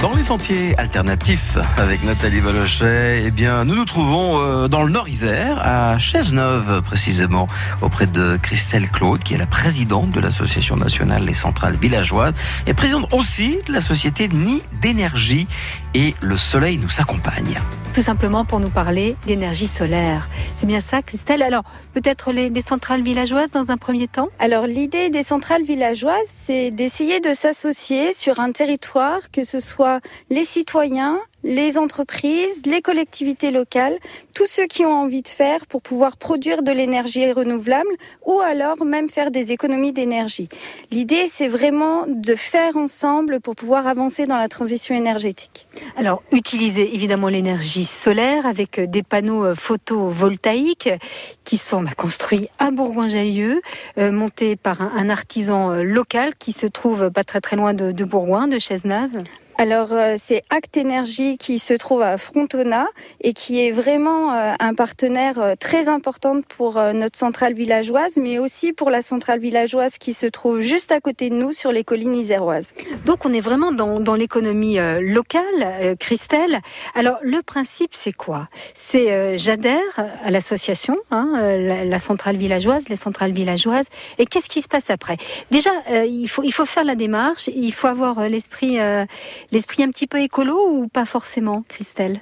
Dans les sentiers alternatifs avec Nathalie Valochet, eh bien, nous nous trouvons euh, dans le Nord-Isère, à Chaiseneuve précisément, auprès de Christelle Claude, qui est la présidente de l'Association nationale des centrales villageoises et présidente aussi de la société Nid d'énergie. Et le soleil nous accompagne. Tout simplement pour nous parler d'énergie solaire. C'est bien ça, Christelle? Alors, peut-être les, les centrales villageoises dans un premier temps? Alors, l'idée des centrales villageoises, c'est d'essayer de s'associer sur un territoire, que ce soit les citoyens, les entreprises, les collectivités locales, tous ceux qui ont envie de faire pour pouvoir produire de l'énergie renouvelable ou alors même faire des économies d'énergie. L'idée, c'est vraiment de faire ensemble pour pouvoir avancer dans la transition énergétique. Alors, utiliser évidemment l'énergie solaire avec des panneaux photovoltaïques qui sont bah, construits à Bourgoin-Jallieu, euh, montés par un, artisan euh, local qui se trouve pas très très loin de, Bourgoin, de Chesnave. Alors euh, c'est Act Énergie qui se trouve à Frontona et qui est vraiment euh, un partenaire euh, très important pour notre centrale villageoise, mais aussi pour la centrale villageoise qui se trouve juste à côté de nous sur les collines iséroises. Donc on est vraiment dans, l'économie locale, Christelle. Alors le principe c'est quoi? C'est j'adhère à l'association, hein, la, centrale villageoise, les centrales villageoises, et qu'est-ce qui se passe après? Déjà il faut il faut faire la démarche, il faut avoir l'esprit l'esprit un petit peu écolo ou pas forcément, Christelle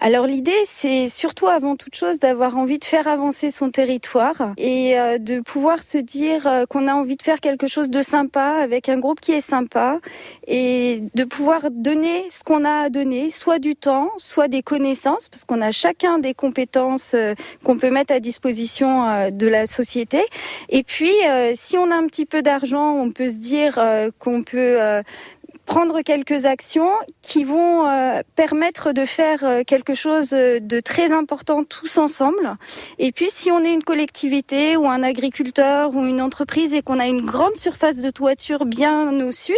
alors l'idée, c'est surtout avant toute chose d'avoir envie de faire avancer son territoire et euh, de pouvoir se dire euh, qu'on a envie de faire quelque chose de sympa avec un groupe qui est sympa et de pouvoir donner ce qu'on a à donner, soit du temps, soit des connaissances, parce qu'on a chacun des compétences euh, qu'on peut mettre à disposition de la société. Et puis, si on a un petit peu d'argent, on peut se dire qu'on peut prendre quelques actions qui vont euh, permettre de faire euh, quelque chose de très important tous ensemble. Et puis si on est une collectivité ou un agriculteur ou une entreprise et qu'on a une grande surface de toiture bien au sud,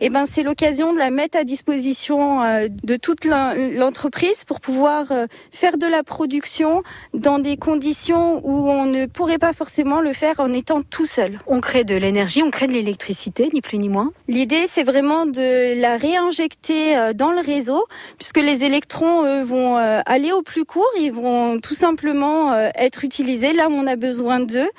eh ben c'est l'occasion de la mettre à disposition euh, de toute l'entreprise pour pouvoir faire de la production dans des conditions où on ne pourrait pas forcément le faire en étant tout seul. On crée de l'énergie, on crée de l'électricité, ni plus ni moins. L'idée c'est vraiment de la réinjecter euh, dans le réseau, puisque les électrons eux, vont euh, aller au plus court, ils vont tout simplement euh, être utilisés là où on a besoin d'eux.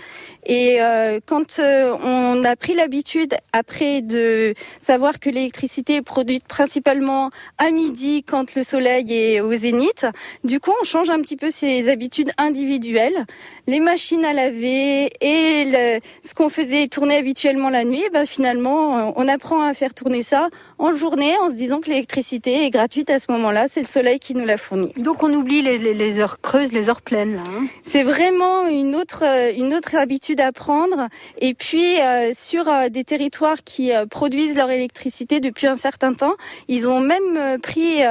Et quand on a pris l'habitude, après de savoir que l'électricité est produite principalement à midi quand le soleil est au zénith, du coup on change un petit peu ses habitudes individuelles. Les machines à laver et ce qu'on faisait tourner habituellement la nuit, ben finalement on apprend à faire tourner ça en journée en se disant que l'électricité est gratuite à ce moment-là. C'est le soleil qui nous la fournit. Donc on oublie les, heures creuses, les heures pleines. Hein. C'est vraiment une autre, euh, une autre habitude à prendre. Et puis euh, sur euh, des territoires qui produisent leur électricité depuis un certain temps, ils ont même pris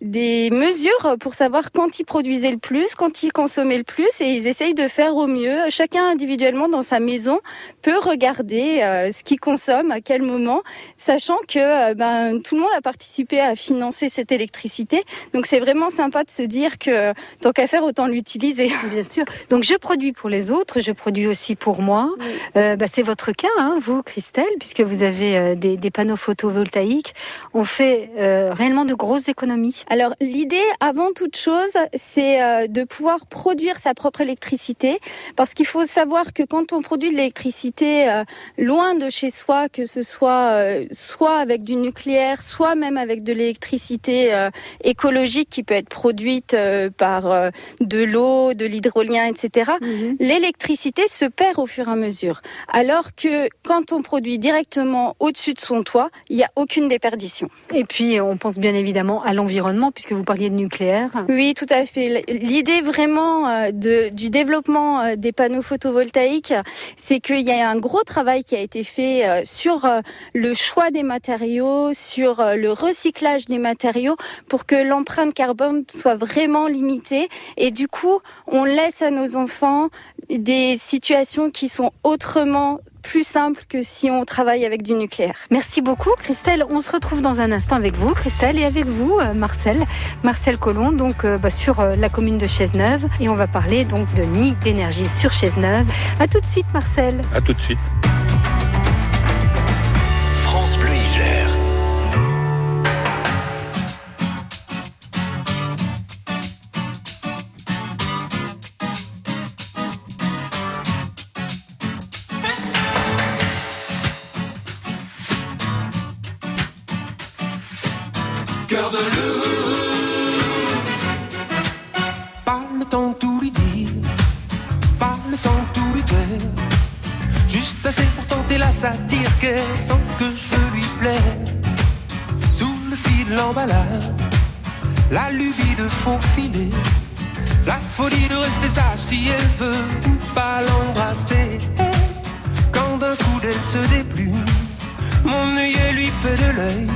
des mesures pour savoir quand ils produisaient le plus, quand ils consommaient le plus, et ils essayent de faire au mieux. Chacun individuellement dans sa maison peut regarder ce qu'il consomme, à quel moment, sachant que ben, tout le monde a participé à financer cette électricité. Donc c'est vraiment sympa de se dire que tant qu'à faire, autant l'utiliser. Bien sûr. Donc je produis pour les autres, je produis aussi pour moi. Euh, bah, c'est votre cas, hein, vous, Christelle, puisque vous avez euh, des, panneaux photovoltaïques. On fait euh, réellement de grosses économies. Alors l'idée, avant toute chose, c'est de pouvoir produire sa propre électricité, parce qu'il faut savoir que quand on produit de l'électricité loin de chez soi, que ce soit soit avec du nucléaire, soit même avec de l'électricité euh, écologique qui peut être produite euh, par euh, de l'eau, de l'hydrolien, etc. Mhm. L'électricité se perd au fur et à mesure. Alors que quand on produit directement au-dessus de son toit, il n'y a aucune déperdition. Et puis on pense bien évidemment à l'environnement puisque vous parliez de nucléaire. Oui, tout à fait. L'idée vraiment de, du développement des panneaux photovoltaïques, c'est qu'il y a un gros travail qui a été fait sur le choix des matériaux, sur euh, le recyclage des matériaux pour que l'empreinte carbone soit vraiment limitée. Et du coup, on laisse à nos enfants des situations qui sont autrement plus simples que si on travaille avec du nucléaire. Merci beaucoup Christelle. On se retrouve dans un instant avec vous Christelle et avec vous euh, Marcel, Marcel Collomb donc euh, bah, sur la commune de Chesneuve et on va parler donc de nid d'énergie sur Chesneuve. À tout de suite Marcel. À tout de suite. Cœur de. Pas le temps tout lui dire, pas le temps tout lui dire. Juste assez pour tenter la satire qu'elle sent que je veux lui plaire. Sous le fil de l'emballage, la lubie de faufiler. La folie de rester sage si elle veut pas l'embrasser. Quand d'un coup d'elle se déplume, mon œil lui fait de l'œil.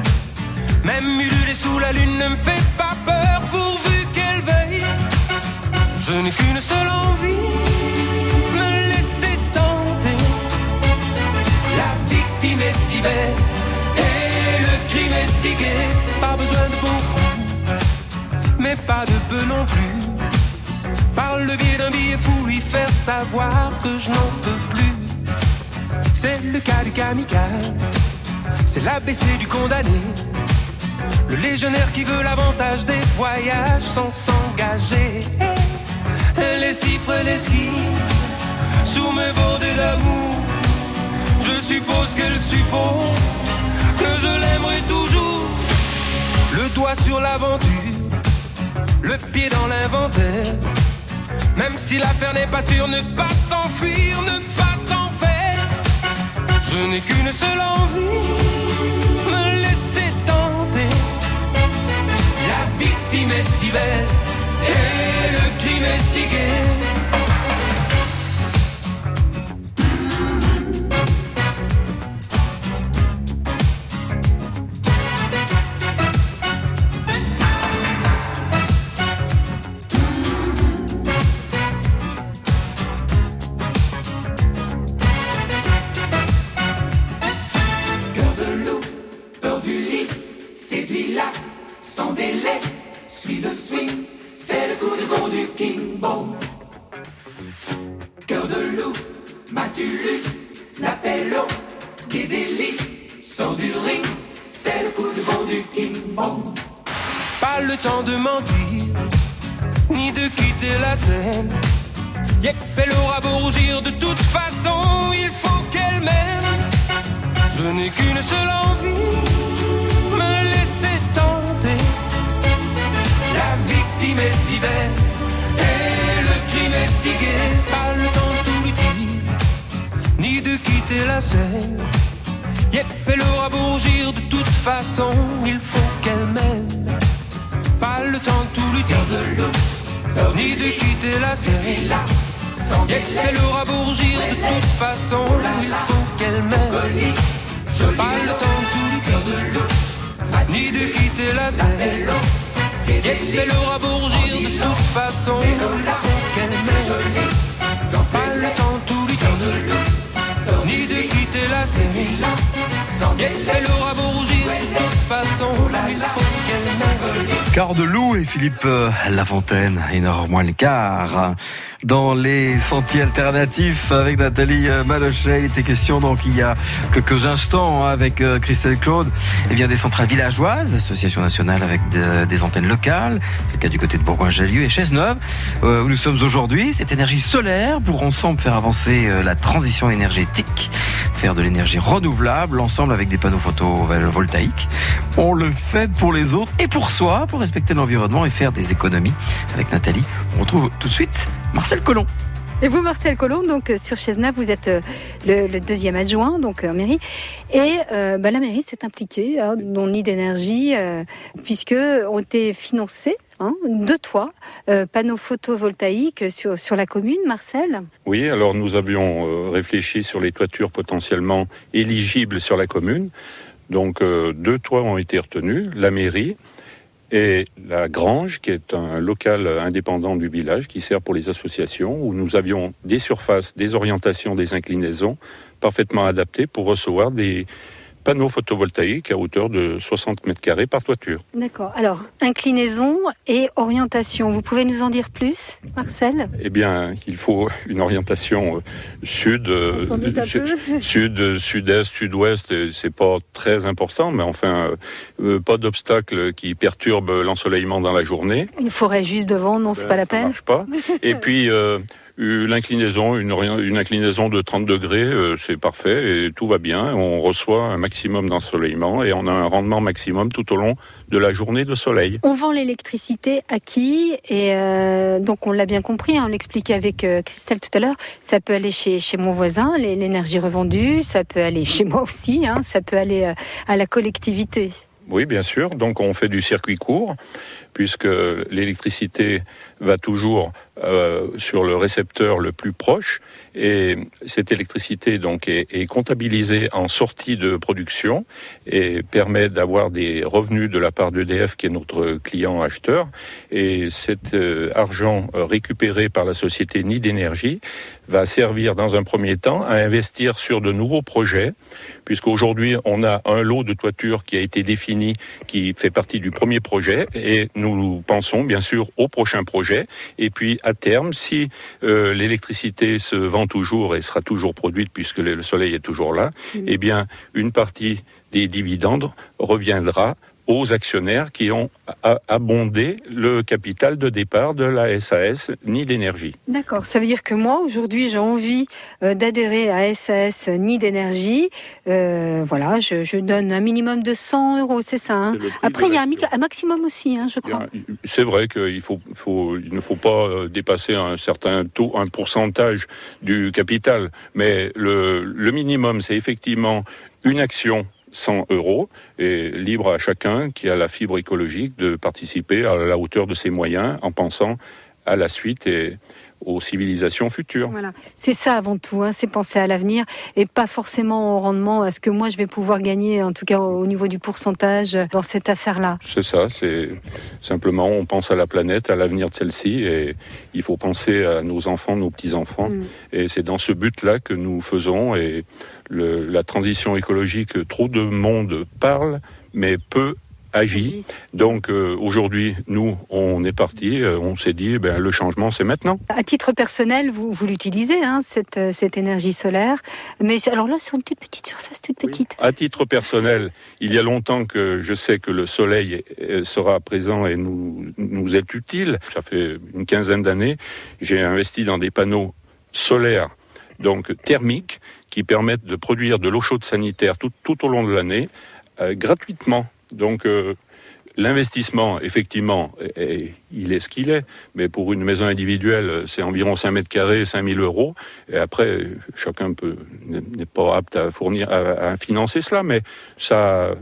Même ululer sous la lune ne me fait pas peur pourvu qu'elle veille. Je n'ai qu'une seule envie, me laisser tenter. La victime est si belle et le crime est si gai. Pas besoin de beaucoup, mais pas de peu non plus. Par le biais d'un billet fou, lui faire savoir que je n'en peux plus. C'est le cas du kamikaze, c'est l'ABC du condamné. Le légionnaire qui veut l'avantage des voyages sans s'engager. Les cifres, les skis, sous mes bordées d'amour. Je suppose qu'elle suppose que je l'aimerai toujours. Le doigt sur l'aventure, le pied dans l'inventaire. Même si l'affaire n'est pas sûre, ne pas s'enfuir, ne pas s'en faire. Je n'ai qu'une seule envie, est si belle et le crime est si gai. M'as-tu lu l'appel au Guédéli Sors du ring, c'est le coup de gros du King Bong. Pas le temps de mentir, ni de quitter la scène. Yep, elle aura beau rougir, de toute façon, il faut qu'elle m'aime. Je n'ai qu'une seule envie, me laisser tenter. La victime est si belle Yep, elle aura beau rougir, de toute façon, il faut qu'elle m'aime. Pas le temps de tout lui dire, ni de quitter la scène. Yep, elle aura beau rougir, de toute façon, il faut qu'elle m'aime. Pas le temps de tout lui dire, ni de quitter la scène. Yep, elle aura beau rougir, de toute façon, il faut qu'elle m'aime. Scène. Yep, elle aura beau rougir, de toute façon, il faut qu'elle. Quart de loup et Philippe euh, Lafontaine, une heure moins le quart. Dans les sentiers alternatifs avec Nathalie euh, Malochet, il était question donc il y a quelques instants hein, avec euh, Christelle Claude, eh bien des centrales villageoises, association nationale avec de- des antennes locales, c'est le cas du côté de Bourgoin-Jallieu et Chesneuve, euh, où nous sommes aujourd'hui. Cette énergie solaire pour ensemble faire avancer euh, la transition énergétique, faire de l'énergie renouvelable, ensemble avec des panneaux photovoltaïques. On le fait pour les autres et pour soi, pour respecter l'environnement et faire des économies. Avec Nathalie, on retrouve tout de suite Marcel Collomb. Et vous, Marcel Collomb, donc euh, sur Chesnave, vous êtes euh, le, le deuxième adjoint, donc euh, en mairie. Et euh, bah, la mairie s'est impliquée hein, dans Nid d'énergie, euh, puisque ont été financés hein, deux toits, euh, panneaux photovoltaïques sur, sur la commune, Marcel. Oui, alors nous avions euh, réfléchi sur les toitures potentiellement éligibles sur la commune. Donc euh, deux toits ont été retenus, la mairie et la grange, qui est un local indépendant du village qui sert pour les associations, où nous avions des surfaces, des orientations, des inclinaisons parfaitement adaptées pour recevoir des panneaux photovoltaïques à hauteur de 60 mètres carrés par toiture. D'accord. Alors, inclinaison et orientation. Vous pouvez nous en dire plus, Marcel? Eh bien, il faut une orientation euh, sud, euh, sud, sud-est, sud-ouest. euh, C'est pas très important, mais enfin, pas d'obstacle qui perturbe l'ensoleillement dans la journée. Une forêt juste devant, non, c'est Ben, pas la ça peine. marche pas. Et puis Euh, L'inclinaison, une, une inclinaison de 30 degrés, euh, c'est parfait et tout va bien. On reçoit un maximum d'ensoleillement et on a un rendement maximum tout au long de la journée de soleil. On vend l'électricité à qui Et euh, donc on l'a bien compris, hein, on l'expliquait avec euh, Christelle tout à l'heure, ça peut aller chez, chez mon voisin, l'énergie revendue, ça peut aller chez moi aussi, hein, ça peut aller euh, à la collectivité. Oui, bien sûr. Donc on fait du circuit court, puisque l'électricité va toujours euh, sur le récepteur le plus proche, et cette électricité donc est, comptabilisée en sortie de production et permet d'avoir des revenus de la part d'EDF, qui est notre client acheteur. Et cet euh, argent euh, récupéré par la société Nid d'énergie va servir dans un premier temps à investir sur de nouveaux projets, puisqu'aujourd'hui on a un lot de toiture qui a été défini, qui fait partie du premier projet, et pensons bien sûr au prochain projet. Et puis à terme, si euh, l'électricité se vend toujours et sera toujours produite puisque le soleil est toujours là, eh bien une partie des dividendes reviendra aux actionnaires qui ont abondé le capital de départ de la SAS ni d'énergie. D'accord, ça veut dire que moi aujourd'hui j'ai envie euh, d'adhérer à SAS Nid d'énergie. Euh, voilà, je, je donne un minimum de 100 euros, c'est ça. hein Après il y a un, maximum aussi, hein, je crois. C'est vrai qu'il faut, faut- il ne faut pas euh, dépasser un certain taux, un pourcentage du capital, mais le, le minimum, c'est effectivement une action 100 euros et libre à chacun qui a la fibre écologique de participer à la hauteur de ses moyens en pensant à la suite et aux civilisations futures. Voilà, c'est ça avant tout, hein, c'est penser à l'avenir et pas forcément au rendement, à ce que moi je vais pouvoir gagner, en tout cas au au niveau du pourcentage euh, dans cette affaire-là. C'est ça, c'est simplement on pense à la planète, à l'avenir de celle-ci et il faut penser à nos enfants, nos petits-enfants. Mm. Et c'est dans ce but-là que nous faisons et le- la transition écologique, trop de monde parle, mais peu agit. Donc euh, aujourd'hui, nous, on est parti, euh, on s'est dit, ben, le changement, c'est maintenant. À titre personnel, vous, vous l'utilisez, hein, cette, euh, cette énergie solaire, mais alors là sur une toute petite surface, toute petite. À titre personnel, il y a longtemps que je sais que le soleil sera présent et nous, nous est utile. Ça fait une quinzaine d'années, j'ai investi dans des panneaux solaires, donc thermiques, qui permettent de produire de l'eau chaude sanitaire tout, au long de l'année, euh, gratuitement. Donc euh, l'investissement, effectivement, il est ce qu'il est, mais pour une maison individuelle, c'est environ 5 mètres carrés, 5000 euros. Et après, chacun n'est pas apte à fournir, à financer cela, mais ça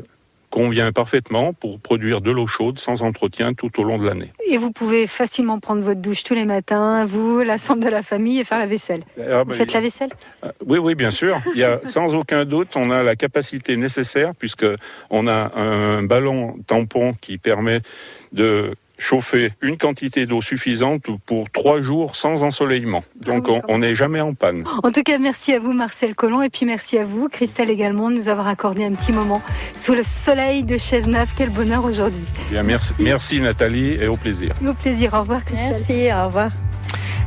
convient parfaitement pour produire de l'eau chaude sans entretien tout au long de l'année. Et vous pouvez facilement prendre votre douche tous les matins, vous, l'ensemble de la famille, et faire la vaisselle. Ah, Vous ben, faites la vaisselle? Euh, Oui, oui, bien sûr. Il y a sans aucun doute, on a la capacité nécessaire puisque on a un ballon tampon qui permet de chauffer une quantité d'eau suffisante pour trois jours sans ensoleillement. Donc Ah oui, on- n'est jamais en panne. En tout cas, merci à vous, Marcel Collomb, et puis merci à vous, Christelle également, de nous avoir accordé un petit moment sous le soleil de Chesnave. Quel bonheur aujourd'hui. Bien, merci, merci Nathalie et au plaisir. Au plaisir. Au revoir, Christelle. Merci, au revoir.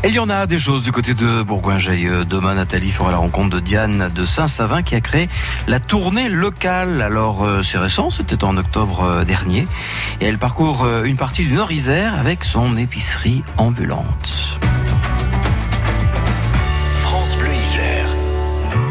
Et il y en a des choses du côté de Bourgoin-Jallieu. Demain, Nathalie fera la rencontre de Diane de Saint-Savin qui a créé la tournée locale. Alors, euh, c'est récent, c'était en octobre euh, dernier. Et elle parcourt euh, une partie du Nord-Isère avec son épicerie ambulante.